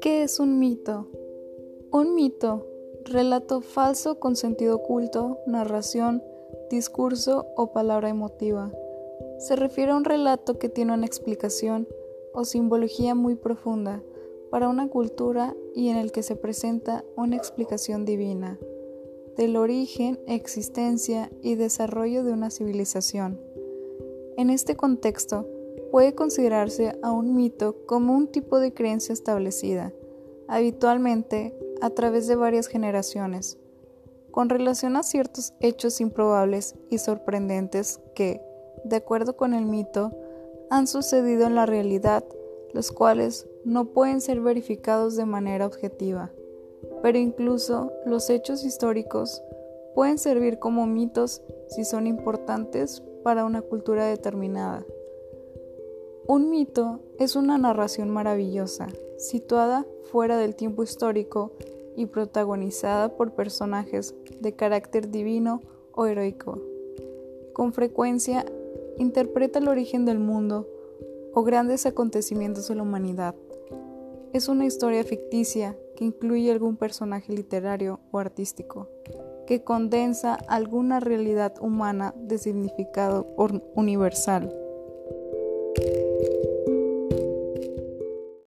¿Qué es un mito? Un mito, relato falso con sentido oculto, narración, discurso o palabra emotiva. Se refiere a un relato que tiene una explicación o simbología muy profunda para una cultura y en el que se presenta una explicación divina del origen, existencia y desarrollo de una civilización. En este contexto, puede considerarse a un mito como un tipo de creencia establecida, habitualmente a través de varias generaciones, con relación a ciertos hechos improbables y sorprendentes que, de acuerdo con el mito, han sucedido en la realidad, los cuales no pueden ser verificados de manera objetiva. Pero incluso los hechos históricos pueden servir como mitos si son importantes para una cultura determinada. Un mito es una narración maravillosa, situada fuera del tiempo histórico y protagonizada por personajes de carácter divino o heroico. Con frecuencia interpreta el origen del mundo o grandes acontecimientos de la humanidad. Es una historia ficticia que incluye algún personaje literario o artístico, que condensa alguna realidad humana de significado universal.